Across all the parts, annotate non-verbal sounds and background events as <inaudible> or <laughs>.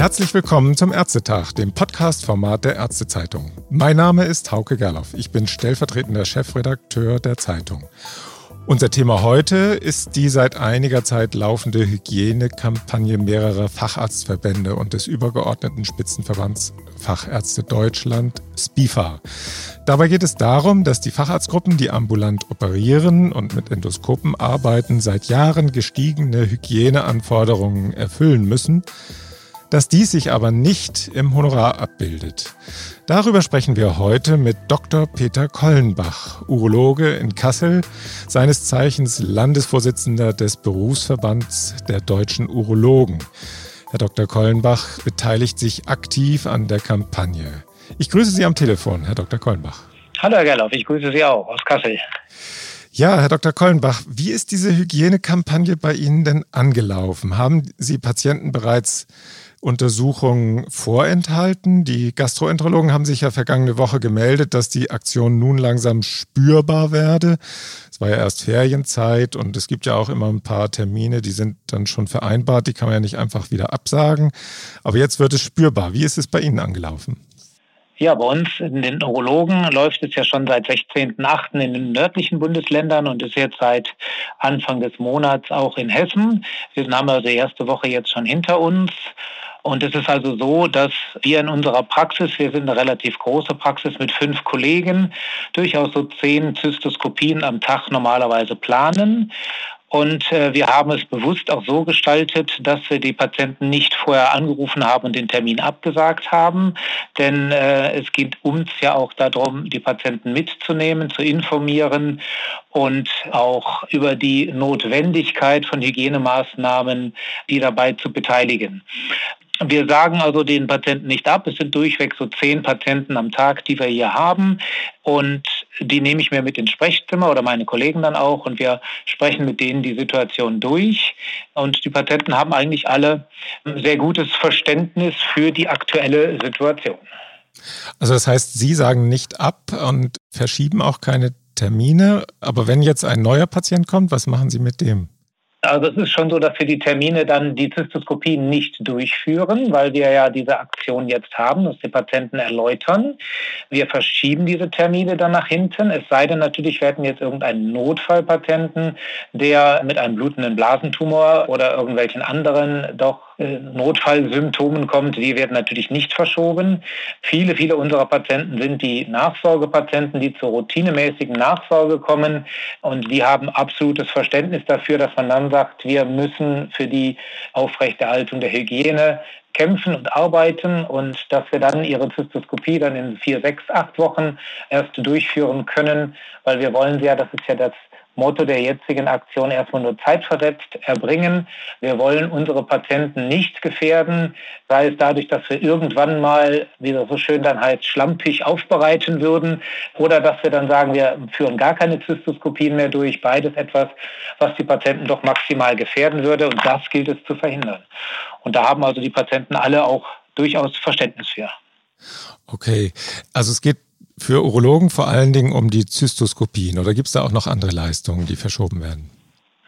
Herzlich willkommen zum Ärztetag, dem Podcast-Format der Ärztezeitung. Mein Name ist Hauke Gerloff. Ich bin stellvertretender Chefredakteur der Zeitung. Unser Thema heute ist die seit einiger Zeit laufende Hygienekampagne mehrerer Facharztverbände und des übergeordneten Spitzenverbands Fachärzte Deutschland, SPIFA. Dabei geht es darum, dass die Facharztgruppen, die ambulant operieren und mit Endoskopen arbeiten, seit Jahren gestiegene Hygieneanforderungen erfüllen müssen dass dies sich aber nicht im Honorar abbildet. Darüber sprechen wir heute mit Dr. Peter Kollenbach, Urologe in Kassel, seines Zeichens Landesvorsitzender des Berufsverbands der deutschen Urologen. Herr Dr. Kollenbach beteiligt sich aktiv an der Kampagne. Ich grüße Sie am Telefon, Herr Dr. Kollenbach. Hallo, Herr Gerloff, ich grüße Sie auch aus Kassel. Ja, Herr Dr. Kollenbach, wie ist diese Hygienekampagne bei Ihnen denn angelaufen? Haben Sie Patienten bereits Untersuchungen vorenthalten. Die Gastroenterologen haben sich ja vergangene Woche gemeldet, dass die Aktion nun langsam spürbar werde. Es war ja erst Ferienzeit und es gibt ja auch immer ein paar Termine, die sind dann schon vereinbart, die kann man ja nicht einfach wieder absagen. Aber jetzt wird es spürbar. Wie ist es bei Ihnen angelaufen? Ja, bei uns in den Urologen läuft es ja schon seit 16.8. in den nördlichen Bundesländern und ist jetzt seit Anfang des Monats auch in Hessen. Wir haben also die erste Woche jetzt schon hinter uns. Und es ist also so, dass wir in unserer Praxis, wir sind eine relativ große Praxis mit fünf Kollegen, durchaus so zehn Zystoskopien am Tag normalerweise planen. Und äh, wir haben es bewusst auch so gestaltet, dass wir die Patienten nicht vorher angerufen haben und den Termin abgesagt haben. Denn äh, es geht uns ja auch darum, die Patienten mitzunehmen, zu informieren und auch über die Notwendigkeit von Hygienemaßnahmen, die dabei zu beteiligen. Wir sagen also den Patienten nicht ab. Es sind durchweg so zehn Patienten am Tag, die wir hier haben. Und die nehme ich mir mit ins Sprechzimmer oder meine Kollegen dann auch. Und wir sprechen mit denen die Situation durch. Und die Patienten haben eigentlich alle ein sehr gutes Verständnis für die aktuelle Situation. Also das heißt, Sie sagen nicht ab und verschieben auch keine Termine. Aber wenn jetzt ein neuer Patient kommt, was machen Sie mit dem? Also es ist schon so, dass wir die Termine dann die Zystoskopie nicht durchführen, weil wir ja diese Aktion jetzt haben, dass die Patienten erläutern. Wir verschieben diese Termine dann nach hinten. Es sei denn natürlich, wir hätten jetzt irgendeinen Notfallpatienten, der mit einem blutenden Blasentumor oder irgendwelchen anderen doch Notfallsymptomen kommt, die werden natürlich nicht verschoben. Viele, viele unserer Patienten sind die Nachsorgepatienten, die zur routinemäßigen Nachsorge kommen und die haben absolutes Verständnis dafür, dass man dann sagt, wir müssen für die Aufrechterhaltung der Hygiene kämpfen und arbeiten und dass wir dann ihre Zystoskopie dann in vier, sechs, acht Wochen erst durchführen können, weil wir wollen ja, das ist ja das Motto der jetzigen Aktion erstmal nur zeitversetzt erbringen. Wir wollen unsere Patienten nicht gefährden, sei es dadurch, dass wir irgendwann mal, wie das so schön dann heißt, schlampig aufbereiten würden oder dass wir dann sagen, wir führen gar keine Zystoskopien mehr durch. Beides etwas, was die Patienten doch maximal gefährden würde und das gilt es zu verhindern. Und da haben also die Patienten alle auch durchaus Verständnis für. Okay, also es geht für Urologen vor allen Dingen um die Zystoskopien oder gibt es da auch noch andere Leistungen, die verschoben werden?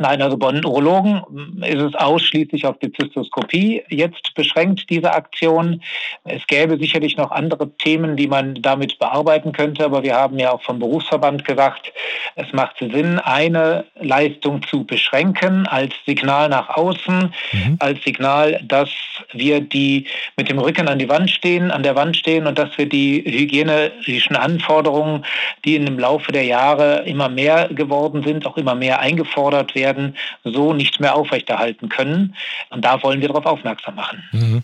Nein, also bei den Urologen ist es ausschließlich auf die Zystoskopie jetzt beschränkt, diese Aktion. Es gäbe sicherlich noch andere Themen, die man damit bearbeiten könnte, aber wir haben ja auch vom Berufsverband gesagt, es macht Sinn, eine Leistung zu beschränken als Signal nach außen, mhm. als Signal, dass wir die mit dem Rücken an die Wand stehen, an der Wand stehen und dass wir die hygienischen Anforderungen, die in dem Laufe der Jahre immer mehr geworden sind, auch immer mehr eingefordert werden, werden, so nicht mehr aufrechterhalten können. Und da wollen wir darauf aufmerksam machen. Mhm.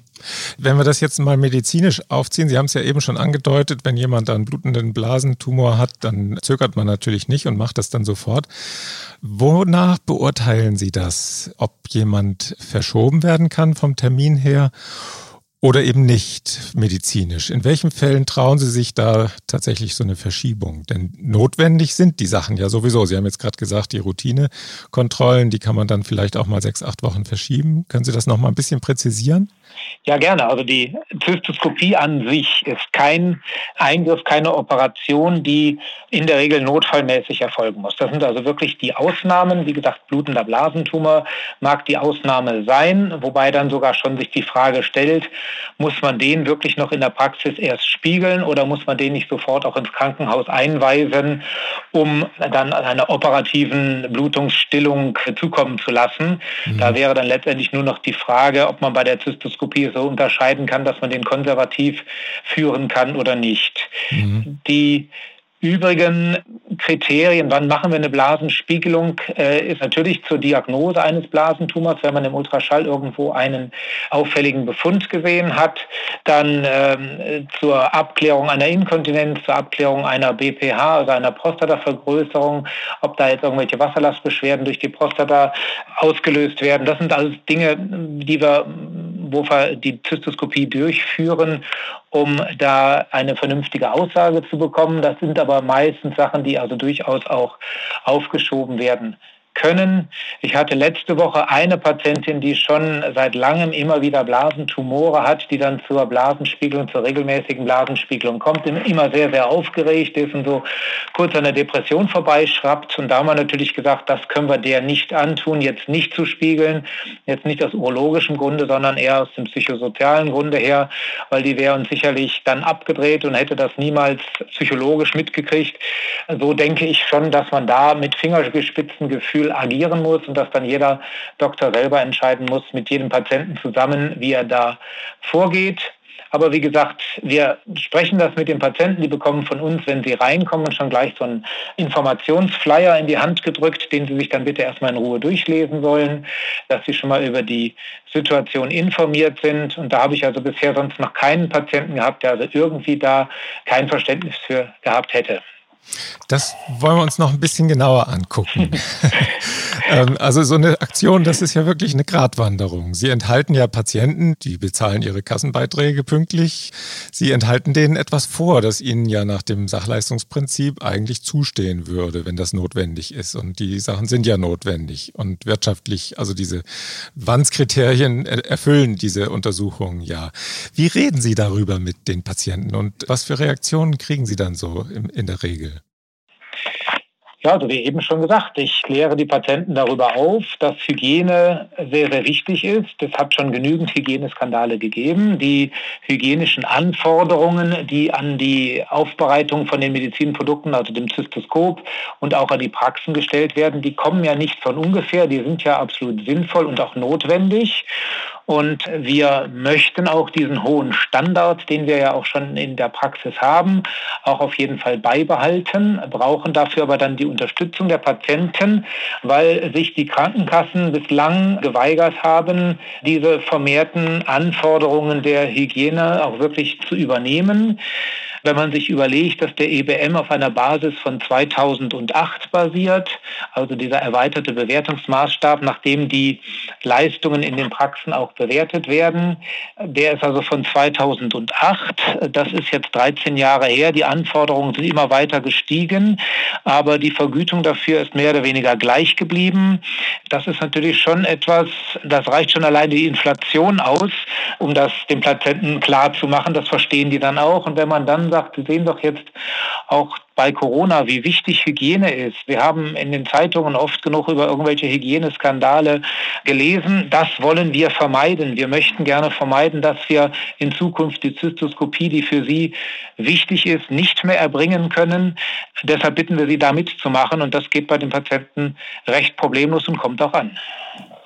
Wenn wir das jetzt mal medizinisch aufziehen, Sie haben es ja eben schon angedeutet, wenn jemand einen blutenden Blasentumor hat, dann zögert man natürlich nicht und macht das dann sofort. Wonach beurteilen Sie das, ob jemand verschoben werden kann vom Termin her? Oder eben nicht medizinisch? In welchen Fällen trauen Sie sich da tatsächlich so eine Verschiebung? Denn notwendig sind die Sachen ja sowieso. Sie haben jetzt gerade gesagt, die Routinekontrollen, die kann man dann vielleicht auch mal sechs, acht Wochen verschieben. Können Sie das noch mal ein bisschen präzisieren? Ja, gerne. Also die Zystoskopie an sich ist kein Eingriff, keine Operation, die in der Regel notfallmäßig erfolgen muss. Das sind also wirklich die Ausnahmen. Wie gesagt, blutender Blasentumor mag die Ausnahme sein, wobei dann sogar schon sich die Frage stellt, muss man den wirklich noch in der Praxis erst spiegeln oder muss man den nicht sofort auch ins Krankenhaus einweisen, um dann einer operativen Blutungsstillung zukommen zu lassen. Mhm. Da wäre dann letztendlich nur noch die Frage, ob man bei der Zystoskopie so unterscheiden kann, dass man den konservativ führen kann oder nicht. Mhm. Die übrigen Kriterien, wann machen wir eine Blasenspiegelung, äh, ist natürlich zur Diagnose eines Blasentumors, wenn man im Ultraschall irgendwo einen auffälligen Befund gesehen hat, dann ähm, zur Abklärung einer Inkontinenz, zur Abklärung einer BPH, also einer Prostatavergrößerung, ob da jetzt irgendwelche Wasserlastbeschwerden durch die Prostata ausgelöst werden. Das sind alles Dinge, die wir wo wir die Zystoskopie durchführen, um da eine vernünftige Aussage zu bekommen. Das sind aber meistens Sachen, die also durchaus auch aufgeschoben werden können. Ich hatte letzte Woche eine Patientin, die schon seit langem immer wieder Blasentumore hat, die dann zur Blasenspiegelung, zur regelmäßigen Blasenspiegelung kommt, immer sehr, sehr aufgeregt ist und so kurz an der Depression vorbeischraubt. Und da haben wir natürlich gesagt, das können wir der nicht antun, jetzt nicht zu spiegeln, jetzt nicht aus urologischem Grunde, sondern eher aus dem psychosozialen Grunde her, weil die wäre uns sicherlich dann abgedreht und hätte das niemals psychologisch mitgekriegt. So denke ich schon, dass man da mit Fingerspitzengefühl Agieren muss und dass dann jeder Doktor selber entscheiden muss, mit jedem Patienten zusammen, wie er da vorgeht. Aber wie gesagt, wir sprechen das mit den Patienten, die bekommen von uns, wenn sie reinkommen, schon gleich so einen Informationsflyer in die Hand gedrückt, den sie sich dann bitte erstmal in Ruhe durchlesen sollen, dass sie schon mal über die Situation informiert sind. Und da habe ich also bisher sonst noch keinen Patienten gehabt, der also irgendwie da kein Verständnis für gehabt hätte. Das wollen wir uns noch ein bisschen genauer angucken. <laughs> Ähm, also so eine Aktion, das ist ja wirklich eine Gratwanderung. Sie enthalten ja Patienten, die bezahlen ihre Kassenbeiträge pünktlich. Sie enthalten denen etwas vor, das ihnen ja nach dem Sachleistungsprinzip eigentlich zustehen würde, wenn das notwendig ist. Und die Sachen sind ja notwendig und wirtschaftlich, also diese Wandskriterien erfüllen diese Untersuchungen ja. Wie reden Sie darüber mit den Patienten und was für Reaktionen kriegen Sie dann so in der Regel? Ja, also wie eben schon gesagt, ich kläre die Patienten darüber auf, dass Hygiene sehr, sehr wichtig ist. Es hat schon genügend Hygieneskandale gegeben. Die hygienischen Anforderungen, die an die Aufbereitung von den Medizinprodukten, also dem Zystoskop und auch an die Praxen gestellt werden, die kommen ja nicht von ungefähr. Die sind ja absolut sinnvoll und auch notwendig. Und wir möchten auch diesen hohen Standard, den wir ja auch schon in der Praxis haben, auch auf jeden Fall beibehalten, brauchen dafür aber dann die Unterstützung der Patienten, weil sich die Krankenkassen bislang geweigert haben, diese vermehrten Anforderungen der Hygiene auch wirklich zu übernehmen. Wenn man sich überlegt, dass der EBM auf einer Basis von 2008 basiert, also dieser erweiterte Bewertungsmaßstab, nachdem die Leistungen in den Praxen auch bewertet werden, der ist also von 2008. Das ist jetzt 13 Jahre her. Die Anforderungen sind immer weiter gestiegen, aber die Vergütung dafür ist mehr oder weniger gleich geblieben. Das ist natürlich schon etwas, das reicht schon alleine die Inflation aus, um das den Patienten klar zu machen. Das verstehen die dann auch. Und wenn man dann sagt, Sie sehen doch jetzt auch bei Corona, wie wichtig Hygiene ist. Wir haben in den Zeitungen oft genug über irgendwelche Hygieneskandale gelesen. Das wollen wir vermeiden. Wir möchten gerne vermeiden, dass wir in Zukunft die Zystoskopie, die für Sie wichtig ist, nicht mehr erbringen können. Deshalb bitten wir Sie, da mitzumachen. Und das geht bei den Patienten recht problemlos und kommt auch an.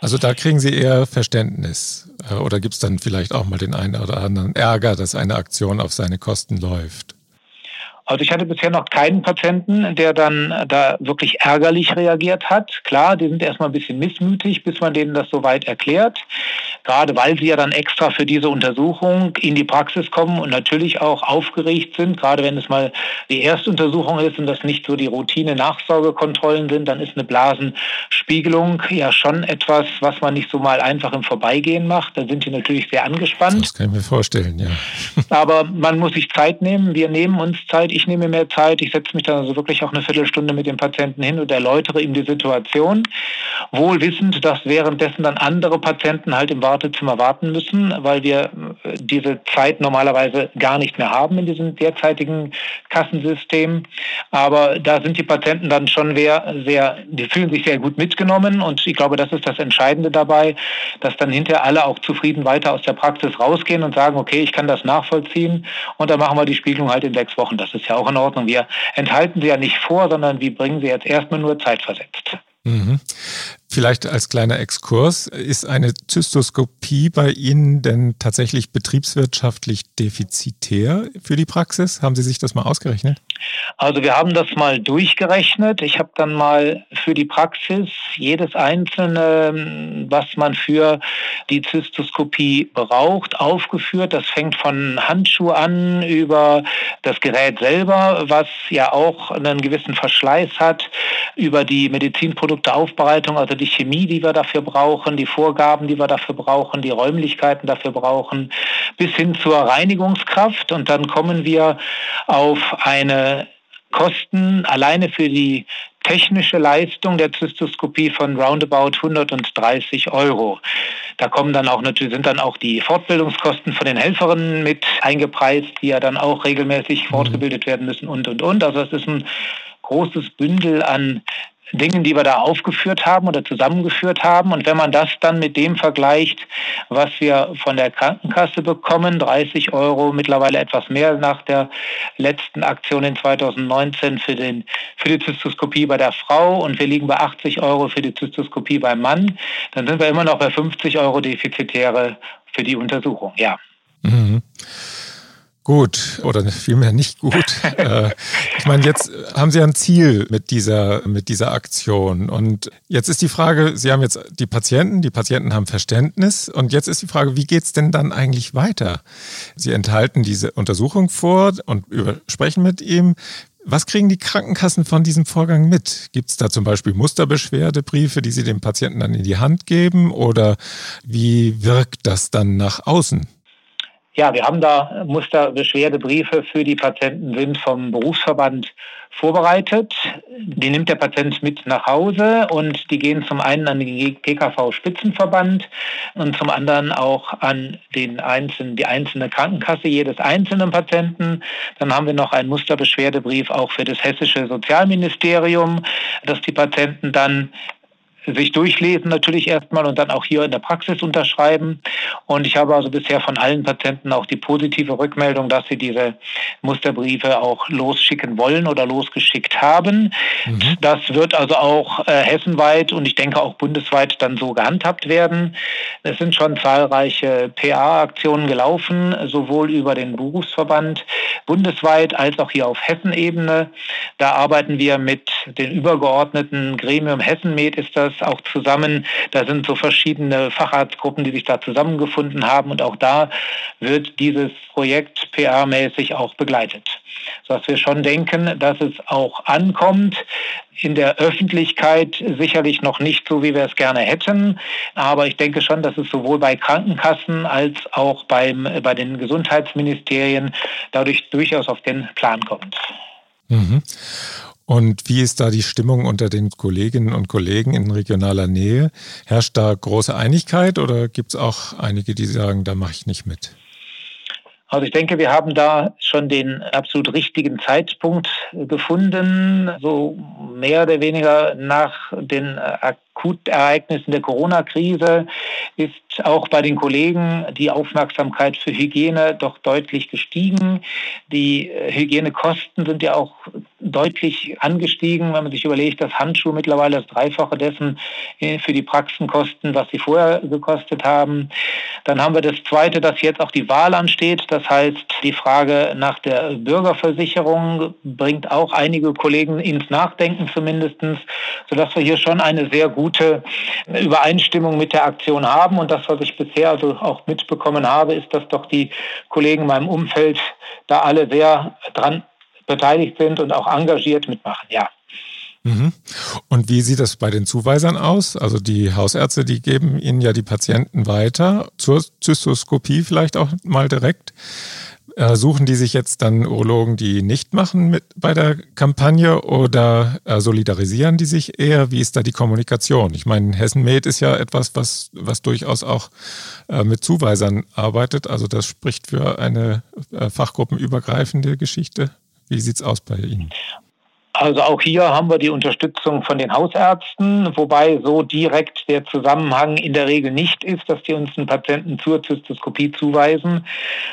Also da kriegen Sie eher Verständnis. Äh, oder gibt es dann vielleicht auch mal den einen oder anderen Ärger, dass eine Aktion auf seine Kosten läuft? Also ich hatte bisher noch keinen Patienten, der dann da wirklich ärgerlich reagiert hat. Klar, die sind erstmal ein bisschen missmütig, bis man denen das soweit erklärt. Gerade weil sie ja dann extra für diese Untersuchung in die Praxis kommen und natürlich auch aufgeregt sind. Gerade wenn es mal die Erstuntersuchung ist und das nicht so die Routine-Nachsorgekontrollen sind, dann ist eine Blasenspiegelung ja schon etwas, was man nicht so mal einfach im Vorbeigehen macht. Da sind die natürlich sehr angespannt. Das kann ich mir vorstellen, ja. Aber man muss sich Zeit nehmen. Wir nehmen uns Zeit ich nehme mehr Zeit, ich setze mich dann also wirklich auch eine Viertelstunde mit dem Patienten hin und erläutere ihm die Situation. Wohl wissend, dass währenddessen dann andere Patienten halt im Wartezimmer warten müssen, weil wir äh, diese Zeit normalerweise gar nicht mehr haben in diesem derzeitigen Kassensystem. Aber da sind die Patienten dann schon sehr, sehr, die fühlen sich sehr gut mitgenommen und ich glaube, das ist das Entscheidende dabei, dass dann hinterher alle auch zufrieden weiter aus der Praxis rausgehen und sagen, okay, ich kann das nachvollziehen und dann machen wir die Spiegelung halt in sechs Wochen. Das ist ja auch in Ordnung. Wir enthalten sie ja nicht vor, sondern wir bringen sie jetzt erstmal nur zeitversetzt. Mhm. Vielleicht als kleiner Exkurs, ist eine Zystoskopie bei Ihnen denn tatsächlich betriebswirtschaftlich defizitär für die Praxis? Haben Sie sich das mal ausgerechnet? Also wir haben das mal durchgerechnet. Ich habe dann mal für die Praxis jedes einzelne, was man für die Zystoskopie braucht, aufgeführt. Das fängt von Handschuh an über das Gerät selber, was ja auch einen gewissen Verschleiß hat, über die Medizinprodukteaufbereitung, also die Chemie, die wir dafür brauchen, die Vorgaben, die wir dafür brauchen, die Räumlichkeiten dafür brauchen, bis hin zur Reinigungskraft. Und dann kommen wir auf eine Kosten alleine für die technische Leistung der Zystoskopie von roundabout 130 Euro. Da kommen dann auch natürlich sind dann auch die Fortbildungskosten von den Helferinnen mit eingepreist, die ja dann auch regelmäßig mhm. fortgebildet werden müssen und und und. Also es ist ein großes Bündel an Dingen, die wir da aufgeführt haben oder zusammengeführt haben. Und wenn man das dann mit dem vergleicht, was wir von der Krankenkasse bekommen, 30 Euro, mittlerweile etwas mehr nach der letzten Aktion in 2019 für, den, für die Zystoskopie bei der Frau und wir liegen bei 80 Euro für die Zystoskopie beim Mann, dann sind wir immer noch bei 50 Euro Defizitäre für die Untersuchung, ja. Mhm. Gut oder vielmehr nicht gut. <laughs> Äh, ich meine, jetzt haben Sie ein Ziel mit dieser, mit dieser Aktion. Und jetzt ist die Frage, Sie haben jetzt die Patienten, die Patienten haben Verständnis. Und jetzt ist die Frage, wie geht es denn dann eigentlich weiter? Sie enthalten diese Untersuchung vor und sprechen mit ihm. Was kriegen die Krankenkassen von diesem Vorgang mit? Gibt es da zum Beispiel Musterbeschwerdebriefe, die Sie dem Patienten dann in die Hand geben? Oder wie wirkt das dann nach außen? Ja, wir haben da Musterbeschwerdebriefe für die Patienten sind vom Berufsverband vorbereitet. Die nimmt der Patient mit nach Hause und die gehen zum einen an den GKV Spitzenverband und zum anderen auch an den einzelnen, die einzelne Krankenkasse jedes einzelnen Patienten. Dann haben wir noch einen Musterbeschwerdebrief auch für das hessische Sozialministerium, dass die Patienten dann sich durchlesen natürlich erstmal und dann auch hier in der Praxis unterschreiben. Und ich habe also bisher von allen Patienten auch die positive Rückmeldung, dass sie diese Musterbriefe auch losschicken wollen oder losgeschickt haben. Mhm. Das wird also auch äh, hessenweit und ich denke auch bundesweit dann so gehandhabt werden. Es sind schon zahlreiche PA-Aktionen gelaufen, sowohl über den Berufsverband bundesweit als auch hier auf Hessenebene. Da arbeiten wir mit den übergeordneten Gremium Hessenmed ist das das auch zusammen. Da sind so verschiedene Facharztgruppen, die sich da zusammengefunden haben und auch da wird dieses Projekt PR-mäßig auch begleitet. Sodass wir schon denken, dass es auch ankommt. In der Öffentlichkeit sicherlich noch nicht so, wie wir es gerne hätten. Aber ich denke schon, dass es sowohl bei Krankenkassen als auch beim, bei den Gesundheitsministerien dadurch durchaus auf den Plan kommt. Mhm. Und wie ist da die Stimmung unter den Kolleginnen und Kollegen in regionaler Nähe? Herrscht da große Einigkeit oder gibt es auch einige, die sagen, da mache ich nicht mit? Also ich denke, wir haben da schon den absolut richtigen Zeitpunkt gefunden, so mehr oder weniger nach den Akutereignissen der Corona-Krise ist auch bei den Kollegen die Aufmerksamkeit für Hygiene doch deutlich gestiegen. Die Hygienekosten sind ja auch deutlich angestiegen, wenn man sich überlegt, dass Handschuhe mittlerweile das Dreifache dessen äh, für die Praxen kosten, was sie vorher gekostet haben. Dann haben wir das Zweite, dass jetzt auch die Wahl ansteht. Das heißt, die Frage nach der Bürgerversicherung bringt auch einige Kollegen ins Nachdenken zumindest, sodass wir hier schon eine sehr gute Übereinstimmung mit der Aktion haben. Und das, was ich bisher also auch mitbekommen habe, ist, dass doch die Kollegen in meinem Umfeld da alle sehr dran beteiligt sind und auch engagiert mitmachen, ja. Mhm. Und wie sieht das bei den Zuweisern aus? Also die Hausärzte, die geben Ihnen ja die Patienten weiter zur Zystoskopie vielleicht auch mal direkt. Äh, suchen die sich jetzt dann Urologen, die nicht machen mit bei der Kampagne oder äh, solidarisieren die sich eher? Wie ist da die Kommunikation? Ich meine, Hessen Med ist ja etwas, was, was durchaus auch äh, mit Zuweisern arbeitet. Also das spricht für eine äh, fachgruppenübergreifende Geschichte. Wie sieht es aus bei Ihnen? Also auch hier haben wir die Unterstützung von den Hausärzten, wobei so direkt der Zusammenhang in der Regel nicht ist, dass die uns einen Patienten zur Zystoskopie zuweisen,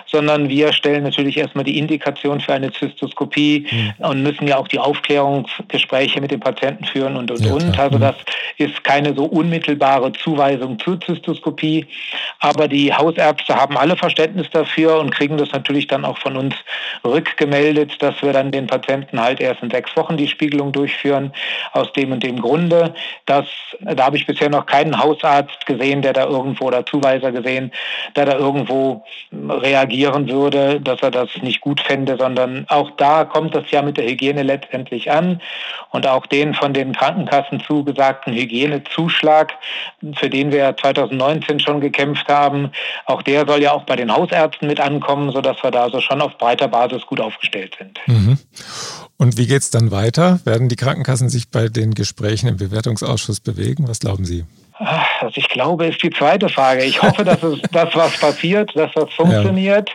sondern wir stellen natürlich erstmal die Indikation für eine Zystoskopie mhm. und müssen ja auch die Aufklärungsgespräche mit dem Patienten führen und und ja, und. Also hm. das ist keine so unmittelbare Zuweisung zur Zystoskopie, aber die Hausärzte haben alle Verständnis dafür und kriegen das natürlich dann auch von uns rückgemeldet, dass wir dann den Patienten halt erst in sechs Wochen Wochen die Spiegelung durchführen, aus dem und dem Grunde. Das, da habe ich bisher noch keinen Hausarzt gesehen, der da irgendwo oder Zuweiser gesehen, der da irgendwo reagieren würde, dass er das nicht gut fände, sondern auch da kommt das ja mit der Hygiene letztendlich an und auch den von den Krankenkassen zugesagten Hygienezuschlag, für den wir 2019 schon gekämpft haben, auch der soll ja auch bei den Hausärzten mit ankommen, sodass wir da so schon auf breiter Basis gut aufgestellt sind. Mhm. Und wie geht es dann weiter? Werden die Krankenkassen sich bei den Gesprächen im Bewertungsausschuss bewegen? Was glauben Sie? Also ich glaube, ist die zweite Frage. Ich hoffe, dass es, <laughs> dass was passiert, dass was funktioniert.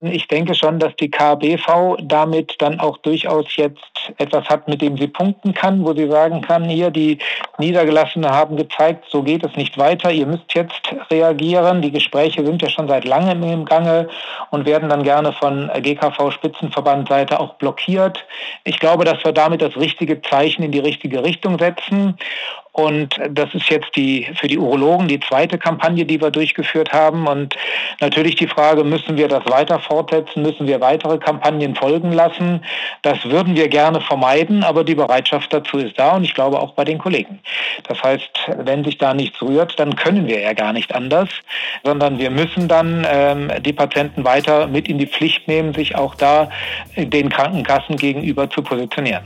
Ja. Ich denke schon, dass die KBV damit dann auch durchaus jetzt etwas hat, mit dem sie punkten kann, wo sie sagen kann, hier die Niedergelassene haben gezeigt, so geht es nicht weiter. Ihr müsst jetzt reagieren. Die Gespräche sind ja schon seit langem im Gange und werden dann gerne von GKV Spitzenverbandseite auch blockiert. Ich glaube, dass wir damit das richtige Zeichen in die richtige Richtung setzen. Und das ist jetzt die, für die Urologen die zweite Kampagne, die wir durchgeführt haben. Und natürlich die Frage, müssen wir das weiter fortsetzen? Müssen wir weitere Kampagnen folgen lassen? Das würden wir gerne vermeiden, aber die Bereitschaft dazu ist da und ich glaube auch bei den Kollegen. Das heißt, wenn sich da nichts rührt, dann können wir ja gar nicht anders, sondern wir müssen dann ähm, die Patienten weiter mit in die Pflicht nehmen, sich auch da den Krankenkassen gegenüber zu positionieren.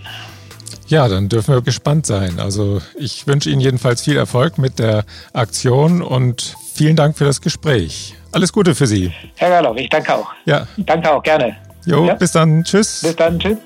Ja, dann dürfen wir gespannt sein. Also ich wünsche Ihnen jedenfalls viel Erfolg mit der Aktion und vielen Dank für das Gespräch. Alles Gute für Sie. Herr Gerloff, ich danke auch. Ja. Danke auch, gerne. Jo, ja? bis dann. Tschüss. Bis dann. Tschüss.